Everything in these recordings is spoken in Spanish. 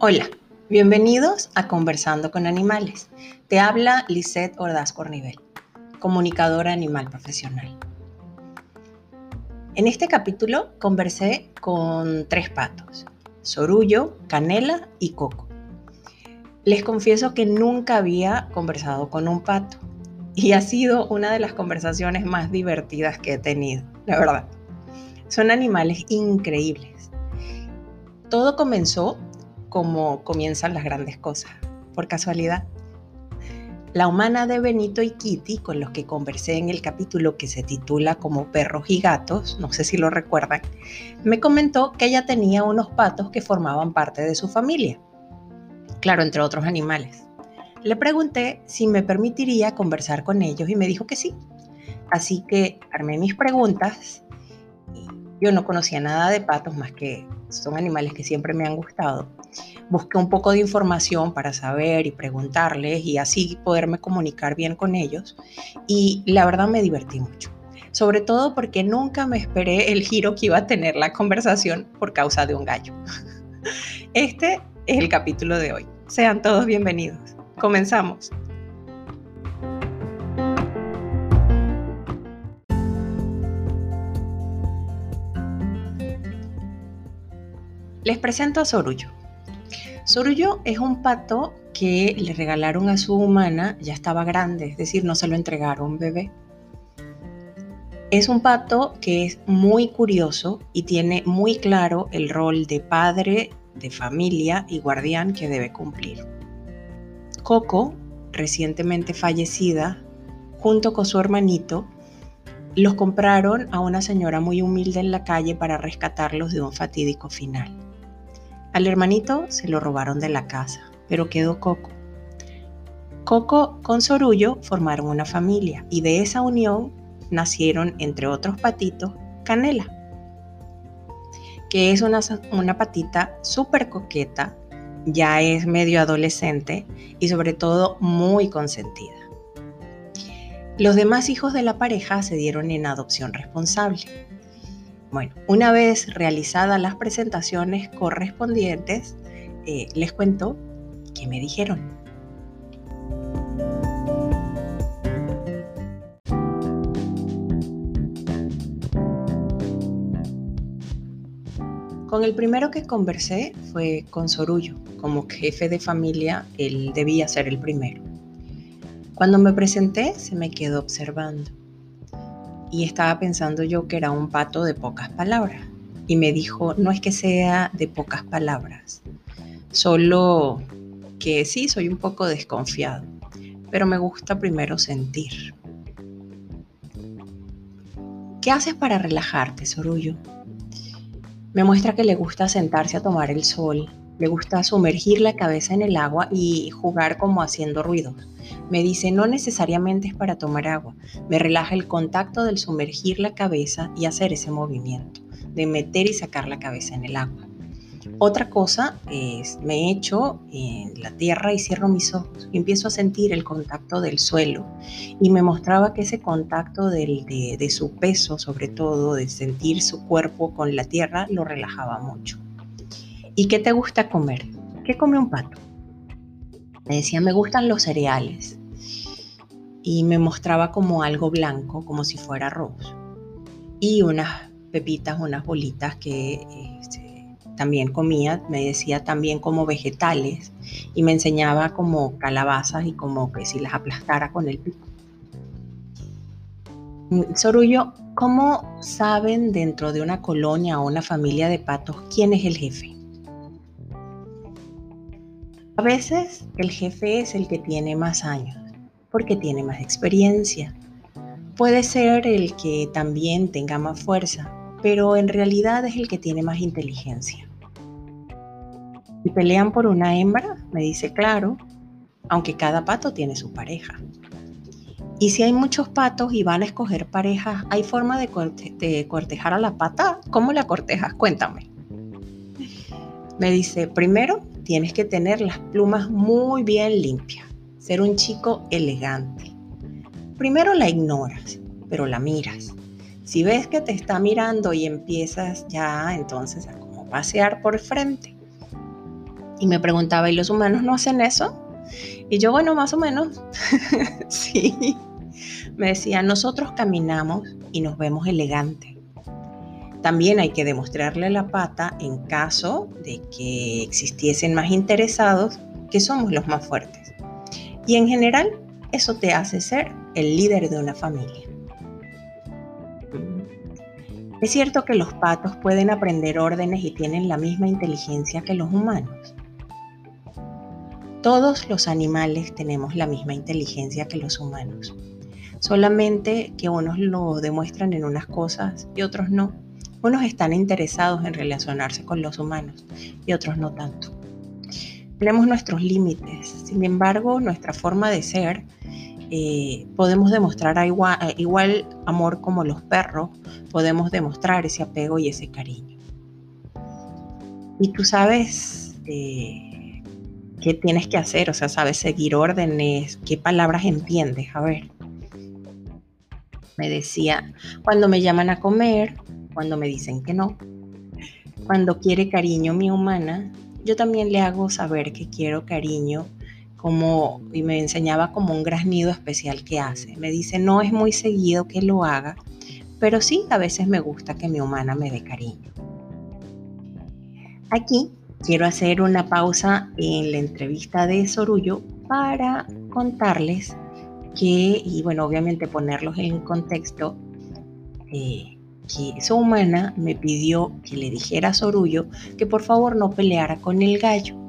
Hola, bienvenidos a Conversando con Animales. Te habla Lisette Ordaz Cornivel, comunicadora animal profesional. En este capítulo conversé con tres patos, Sorullo, Canela y Coco. Les confieso que nunca había conversado con un pato y ha sido una de las conversaciones más divertidas que he tenido, la verdad. Son animales increíbles. Todo comenzó como comienzan las grandes cosas, por casualidad. La humana de Benito y Kitty, con los que conversé en el capítulo que se titula como Perros y Gatos, no sé si lo recuerdan, me comentó que ella tenía unos patos que formaban parte de su familia. Claro, entre otros animales. Le pregunté si me permitiría conversar con ellos y me dijo que sí. Así que armé mis preguntas. Yo no conocía nada de patos más que son animales que siempre me han gustado busqué un poco de información para saber y preguntarles y así poderme comunicar bien con ellos. Y la verdad me divertí mucho. Sobre todo porque nunca me esperé el giro que iba a tener la conversación por causa de un gallo. Este es el capítulo de hoy. Sean todos bienvenidos. Comenzamos. Les presento a Sorullo. Sorullo es un pato que le regalaron a su humana, ya estaba grande, es decir, no se lo entregaron bebé. Es un pato que es muy curioso y tiene muy claro el rol de padre, de familia y guardián que debe cumplir. Coco, recientemente fallecida, junto con su hermanito, los compraron a una señora muy humilde en la calle para rescatarlos de un fatídico final. Al hermanito se lo robaron de la casa, pero quedó Coco. Coco con Sorullo formaron una familia y de esa unión nacieron, entre otros patitos, Canela, que es una, una patita súper coqueta, ya es medio adolescente y sobre todo muy consentida. Los demás hijos de la pareja se dieron en adopción responsable. Bueno, una vez realizadas las presentaciones correspondientes, eh, les cuento qué me dijeron. Con el primero que conversé fue con Sorullo. Como jefe de familia, él debía ser el primero. Cuando me presenté, se me quedó observando y estaba pensando yo que era un pato de pocas palabras. Y me dijo, no es que sea de pocas palabras, solo que sí, soy un poco desconfiado, pero me gusta primero sentir. ¿Qué haces para relajarte, Sorullo? Me muestra que le gusta sentarse a tomar el sol, le gusta sumergir la cabeza en el agua y jugar como haciendo ruidos me dice, no necesariamente es para tomar agua, me relaja el contacto del sumergir la cabeza y hacer ese movimiento, de meter y sacar la cabeza en el agua. Otra cosa es, me echo en la tierra y cierro mis ojos empiezo a sentir el contacto del suelo. Y me mostraba que ese contacto de, de su peso, sobre todo, de sentir su cuerpo con la tierra, lo relajaba mucho. ¿Y qué te gusta comer? ¿Qué come un pato? Me decía, me gustan los cereales y me mostraba como algo blanco, como si fuera arroz. Y unas pepitas, unas bolitas que este, también comía, me decía también como vegetales y me enseñaba como calabazas y como que si las aplastara con el pico. Sorullo, ¿cómo saben dentro de una colonia o una familia de patos quién es el jefe? A veces el jefe es el que tiene más años porque tiene más experiencia. Puede ser el que también tenga más fuerza, pero en realidad es el que tiene más inteligencia. Si pelean por una hembra, me dice claro, aunque cada pato tiene su pareja. Y si hay muchos patos y van a escoger parejas, ¿hay forma de, de cortejar a la pata? ¿Cómo la cortejas? Cuéntame. Me dice, primero tienes que tener las plumas muy bien limpias ser un chico elegante. Primero la ignoras, pero la miras. Si ves que te está mirando y empiezas ya entonces a como pasear por frente. Y me preguntaba, ¿y los humanos no hacen eso? Y yo, bueno, más o menos, sí. Me decía, nosotros caminamos y nos vemos elegantes. También hay que demostrarle la pata en caso de que existiesen más interesados que somos los más fuertes. Y en general, eso te hace ser el líder de una familia. Es cierto que los patos pueden aprender órdenes y tienen la misma inteligencia que los humanos. Todos los animales tenemos la misma inteligencia que los humanos, solamente que unos lo demuestran en unas cosas y otros no. Unos están interesados en relacionarse con los humanos y otros no tanto. Tenemos nuestros límites, sin embargo, nuestra forma de ser eh, podemos demostrar igual, amor como los perros, podemos demostrar ese apego y ese cariño. Y tú sabes eh, qué tienes que hacer, o sea, sabes seguir órdenes, qué palabras entiendes. A ver, me decía, cuando me llaman a comer, cuando me dicen que no, cuando quiere cariño mi humana, yo también le hago saber que quiero cariño como, y me enseñaba como un graznido especial que hace. Me dice, no es muy seguido que lo haga, pero sí a veces me gusta que mi humana me dé cariño. Aquí quiero hacer una pausa en la entrevista de Sorullo para contarles que, y bueno, obviamente ponerlos en contexto, eh, que su humana me pidió que le dijera a Sorullo que por favor no peleara con el gallo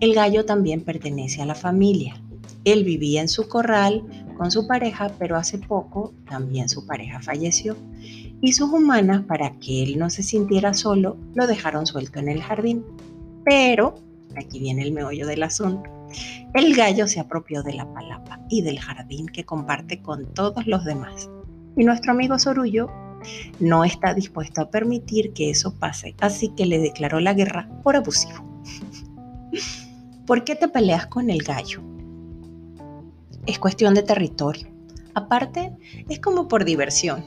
el gallo también pertenece a la familia. Él vivía en su corral con su pareja, pero hace poco también su pareja falleció. Y sus humanas, para que él no se sintiera solo, lo dejaron suelto en el jardín. Pero, aquí viene el meollo del asunto, el gallo se apropió de la palapa y del jardín que comparte con todos los demás. Y nuestro amigo Sorullo no está dispuesto a permitir que eso pase, así que le declaró la guerra por abusivo. ¿Por qué te peleas con el gallo? Es cuestión de territorio. Aparte, es como por diversión.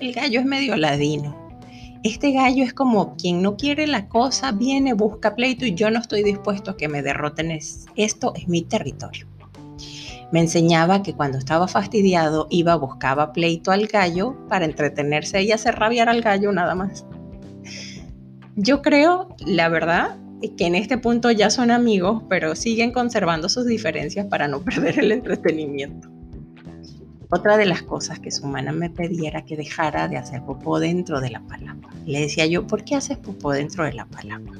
El gallo es medio ladino. Este gallo es como quien no quiere la cosa, viene, busca pleito y yo no estoy dispuesto a que me derroten. Esto es mi territorio. Me enseñaba que cuando estaba fastidiado iba, buscaba pleito al gallo para entretenerse y hacer rabiar al gallo nada más. Yo creo, la verdad, que en este punto ya son amigos, pero siguen conservando sus diferencias para no perder el entretenimiento. Otra de las cosas que su humana me pedía era que dejara de hacer popó dentro de la palapa. Le decía yo, ¿por qué haces popó dentro de la palapa?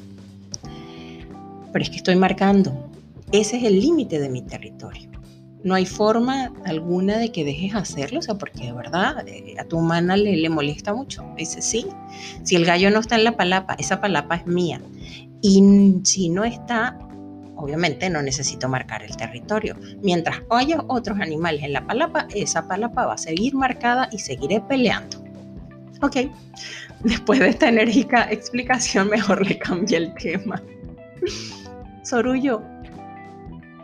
Pero es que estoy marcando. Ese es el límite de mi territorio. No hay forma alguna de que dejes hacerlo, o sea, porque de verdad eh, a tu humana le, le molesta mucho. Dice, sí, si el gallo no está en la palapa, esa palapa es mía. Y si no está, obviamente no necesito marcar el territorio. Mientras haya otros animales en la palapa, esa palapa va a seguir marcada y seguiré peleando. Ok, después de esta enérgica explicación, mejor le cambié el tema. Sorullo,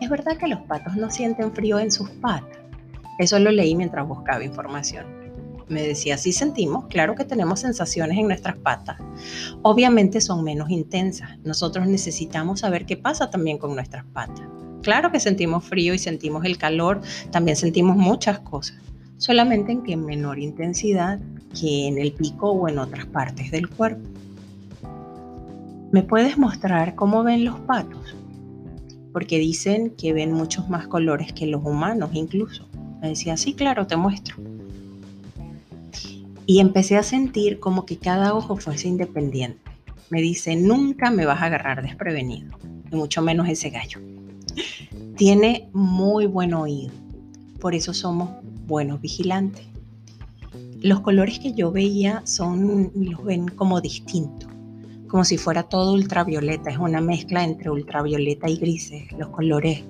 ¿es verdad que los patos no sienten frío en sus patas? Eso lo leí mientras buscaba información. Me decía, sí sentimos, claro que tenemos sensaciones en nuestras patas. Obviamente son menos intensas. Nosotros necesitamos saber qué pasa también con nuestras patas. Claro que sentimos frío y sentimos el calor, también sentimos muchas cosas, solamente en que menor intensidad que en el pico o en otras partes del cuerpo. ¿Me puedes mostrar cómo ven los patos? Porque dicen que ven muchos más colores que los humanos incluso. Me decía, sí, claro, te muestro y empecé a sentir como que cada ojo fuese independiente. Me dice, nunca me vas a agarrar desprevenido, y mucho menos ese gallo. Tiene muy buen oído, por eso somos buenos vigilantes. Los colores que yo veía son, los ven como distintos, como si fuera todo ultravioleta, es una mezcla entre ultravioleta y grises, los colores,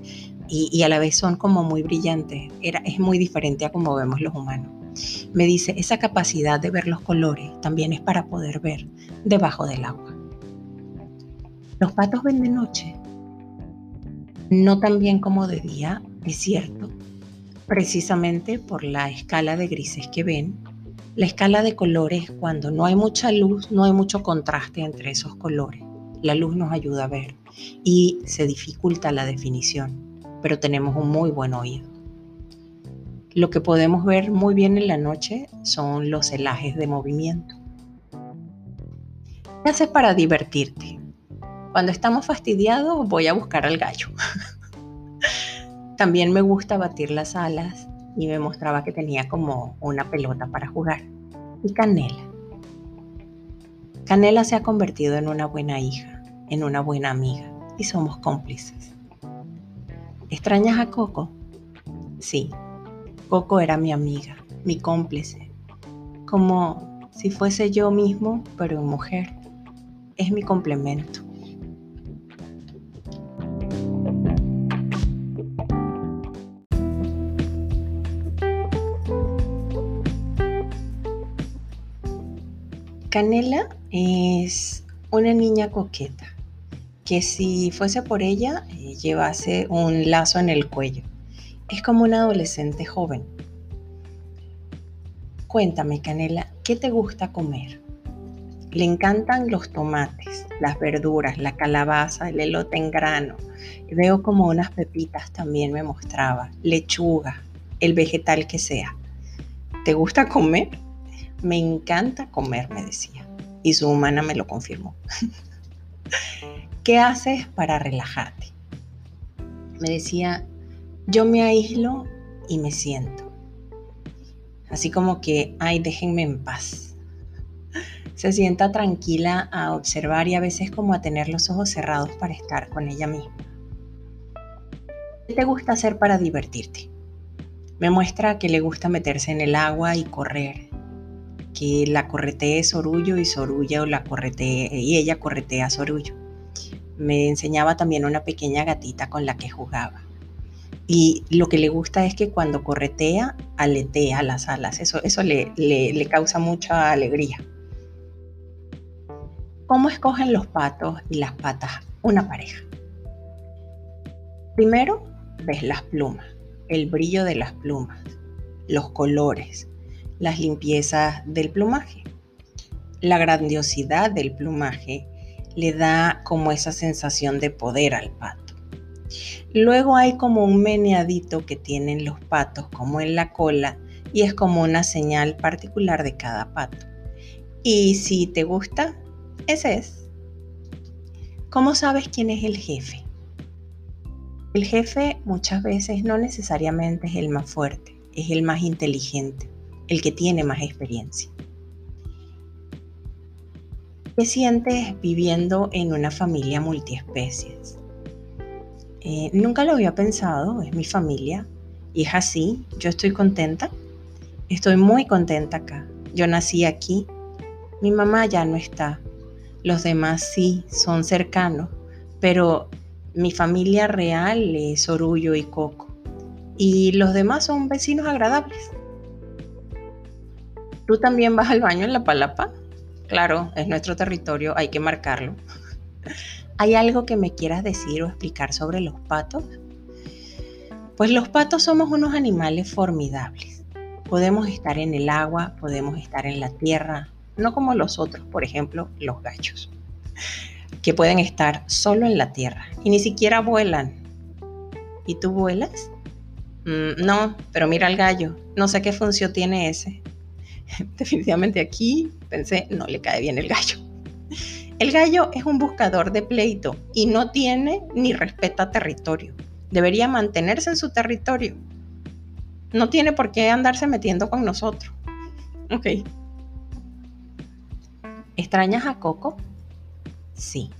y, a la vez son como muy brillantes, Era, es muy diferente a como vemos los humanos. Me dice, esa capacidad de ver los colores también es para poder ver debajo del agua. Los patos ven de noche, no tan bien como de día, es cierto, precisamente por la escala de grises que ven La escala de colores, cuando no hay mucha luz, no hay mucho contraste entre esos colores. La luz nos ayuda a ver y se dificulta la definición, pero tenemos un muy buen oído. Lo que podemos ver muy bien en la noche son los celajes de movimiento. ¿Qué haces para divertirte? Cuando estamos fastidiados voy a buscar al gallo. También me gusta batir las alas y me mostraba que tenía como una pelota para jugar. Y Canela. Canela se ha convertido en una buena hija, en una buena amiga y somos cómplices. ¿Extrañas a Coco? Sí, Coco era mi amiga, mi cómplice, como si fuese yo mismo, pero en mujer. Es mi complemento. Canela es una niña coqueta que si fuese por ella eh, llevase un lazo en el cuello. Es como una adolescente joven. Cuéntame, Canela, ¿qué te gusta comer? Le encantan los tomates, las verduras, la calabaza, el elote en grano. Veo como unas pepitas también me mostraba, lechuga, el vegetal que sea. ¿Te gusta comer? Me encanta comer, me decía. Y su humana me lo confirmó. ¿Qué haces para relajarte? Me decía, yo me aíslo y me siento. Así como que, ay, déjenme en paz. Se sienta tranquila a observar y a veces como a tener los ojos cerrados para estar con ella misma. ¿Qué te gusta hacer para divertirte? Me muestra que le gusta meterse en el agua y correr, que la corretee Sorullo y Sorullo la corretee y ella corretea a Sorullo. Me enseñaba también una pequeña gatita con la que jugaba. Y lo que le gusta es que cuando corretea, aletea las alas. Eso, eso le, le causa mucha alegría. ¿Cómo escogen los patos y las patas una pareja? Primero, ves las plumas, el brillo de las plumas, los colores, las limpiezas del plumaje. La grandiosidad del plumaje le da como esa sensación de poder al pato. Luego hay como un meneadito que tienen los patos como en la cola y es como una señal particular de cada pato. Y si te gusta, ese es. ¿Cómo sabes quién es el jefe? El jefe muchas veces no necesariamente es el más fuerte, es el más inteligente el que tiene más experiencia. ¿Qué sientes viviendo en una familia multiespecies? Eh, nunca lo había pensado, es mi familia y es así, yo estoy contenta, estoy muy contenta acá. Yo nací aquí, mi mamá ya no está, los demás sí son cercanos, pero mi familia real es Orullo y Coco y los demás son vecinos agradables. ¿Tú también vas al baño en la palapa? Claro, es nuestro territorio, hay que marcarlo. ¿Hay algo que me quieras decir o explicar sobre los patos? Pues los patos somos unos animales formidables. Podemos estar en el agua, podemos estar en la tierra, no como los otros, por ejemplo, los gachos, que pueden estar solo en la tierra y ni siquiera vuelan. ¿Y tú vuelas? Mm, no, pero mira al gallo, no sé qué función tiene ese. definitivamente aquí pensé, no le cae bien el gallo. El gallo es un buscador de pleito y no tiene ni respeta territorio. Debería mantenerse en su territorio. No tiene por qué andarse metiendo con nosotros. Ok. ¿Extrañas a Coco? Sí.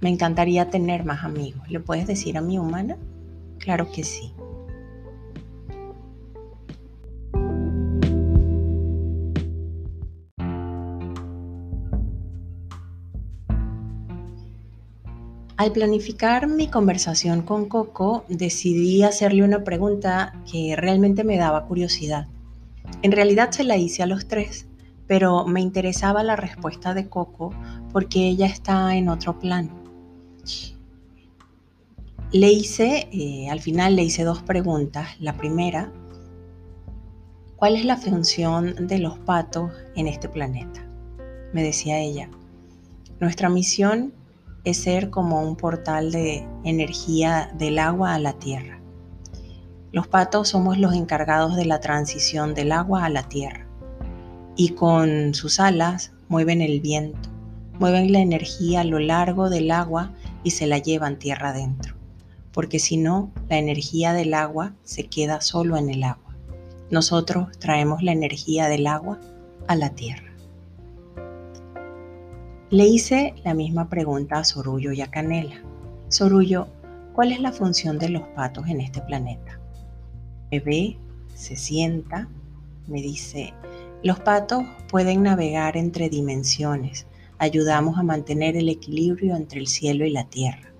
Me encantaría tener más amigos. ¿Le puedes decir a mi humana? Claro que sí. Al planificar mi conversación con Coco, decidí hacerle una pregunta que realmente me daba curiosidad. En realidad se la hice a los tres, pero me interesaba la respuesta de Coco porque ella está en otro plan. Le hice, eh, al final le hice dos preguntas. La primera, ¿Cuál es la función de los patos en este planeta? Me decía ella. Nuestra misión es ser como un portal de energía del agua a la tierra. Los patos somos los encargados de la transición del agua a la tierra y con sus alas mueven el viento, mueven la energía a lo largo del agua y se la llevan tierra adentro, porque si no, la energía del agua se queda solo en el agua. Nosotros traemos la energía del agua a la tierra. Le hice la misma pregunta a Sorullo y a Canela. Sorullo, ¿cuál es la función de los patos en este planeta? Me ve, se sienta, me dice, los patos pueden navegar entre dimensiones, ayudamos a mantener el equilibrio entre el cielo y la tierra,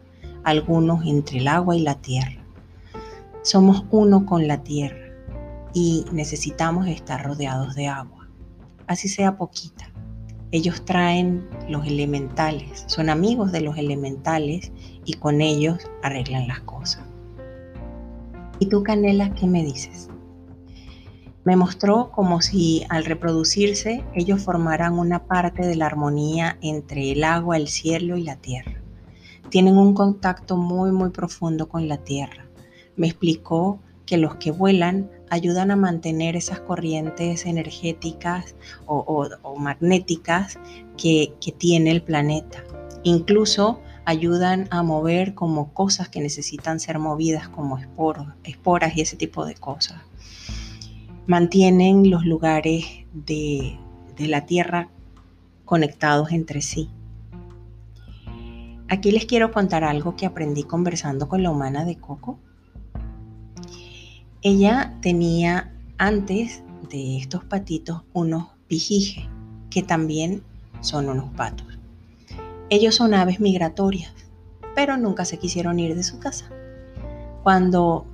algunos entre el agua y la tierra. Somos uno con la tierra y necesitamos estar rodeados de agua, así sea poquita. Ellos traen los elementales, son amigos de los elementales y con ellos arreglan las cosas. ¿Y tú, Canela, qué me dices? Me mostró como si al reproducirse ellos formaran una parte de la armonía entre el agua, el cielo y la tierra. Tienen un contacto muy, muy profundo con la tierra. Me explicó que los que vuelan ayudan a mantener esas corrientes energéticas o, magnéticas que, tiene el planeta. Incluso ayudan a mover como cosas que necesitan ser movidas como esporos, esporas y ese tipo de cosas. Mantienen los lugares de la Tierra conectados entre sí. Aquí les quiero contar algo que aprendí conversando con la humana de Coco ella tenía antes de estos patitos unos pijijes, que también son unos patos. Ellos son aves migratorias, pero nunca se quisieron ir de su casa. Cuando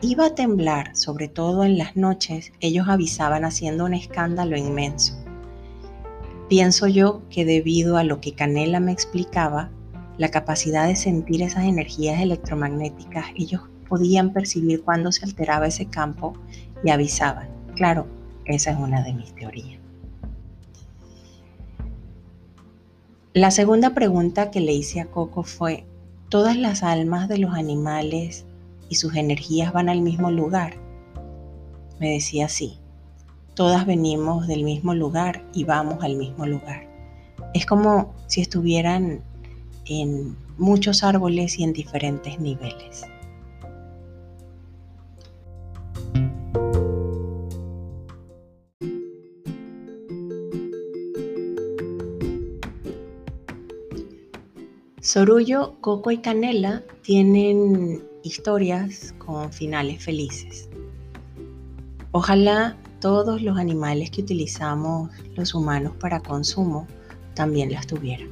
iba a temblar, sobre todo en las noches, ellos avisaban haciendo un escándalo inmenso. Pienso yo que debido a lo que Canela me explicaba, la capacidad de sentir esas energías electromagnéticas, ellos podían percibir cuando se alteraba ese campo y avisaban. Claro, esa es una de mis teorías. La segunda pregunta que le hice a Coco fue, ¿todas las almas de los animales y sus energías van al mismo lugar? Me decía sí, todas venimos del mismo lugar y vamos al mismo lugar. Es como si estuvieran en muchos árboles y en diferentes niveles. Sorullo, Coco y Canela tienen historias con finales felices. Ojalá todos los animales que utilizamos los humanos para consumo también las tuvieran.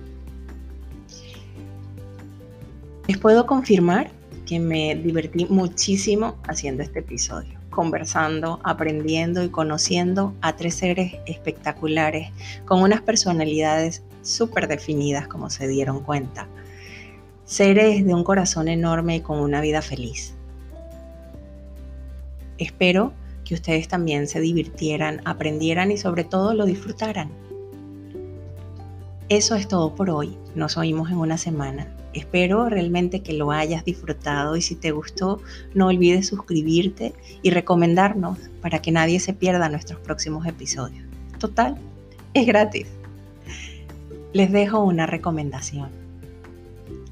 Les puedo confirmar que me divertí muchísimo haciendo este episodio, conversando, aprendiendo y conociendo a tres seres espectaculares con unas personalidades súper definidas como se dieron cuenta seres de un corazón enorme y con una vida feliz. Espero que ustedes también se divirtieran, aprendieran y sobre todo lo disfrutaran. Eso es todo por hoy. Nos oímos en una semana. Espero realmente que lo hayas disfrutado y si te gustó, no olvides suscribirte y recomendarnos para que nadie se pierda nuestros próximos episodios. Total, es gratis. Les dejo una recomendación.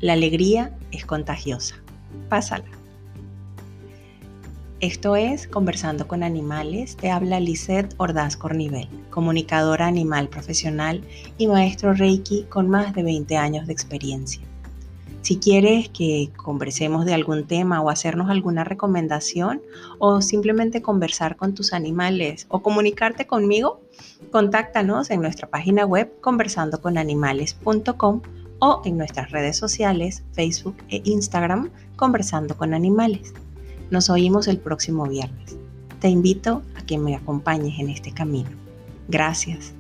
La alegría es contagiosa. Pásala. Esto es Conversando con Animales. Te habla Lisette Ordaz Cornivel, comunicadora animal profesional y maestro Reiki con más de 20 años de experiencia. Si quieres que conversemos de algún tema o hacernos alguna recomendación o simplemente conversar con tus animales o comunicarte conmigo, contáctanos en nuestra página web conversandoconanimales.com o en nuestras redes sociales, Facebook e Instagram, Conversando con Animales. Nos oímos el próximo viernes. Te invito a que me acompañes en este camino. Gracias.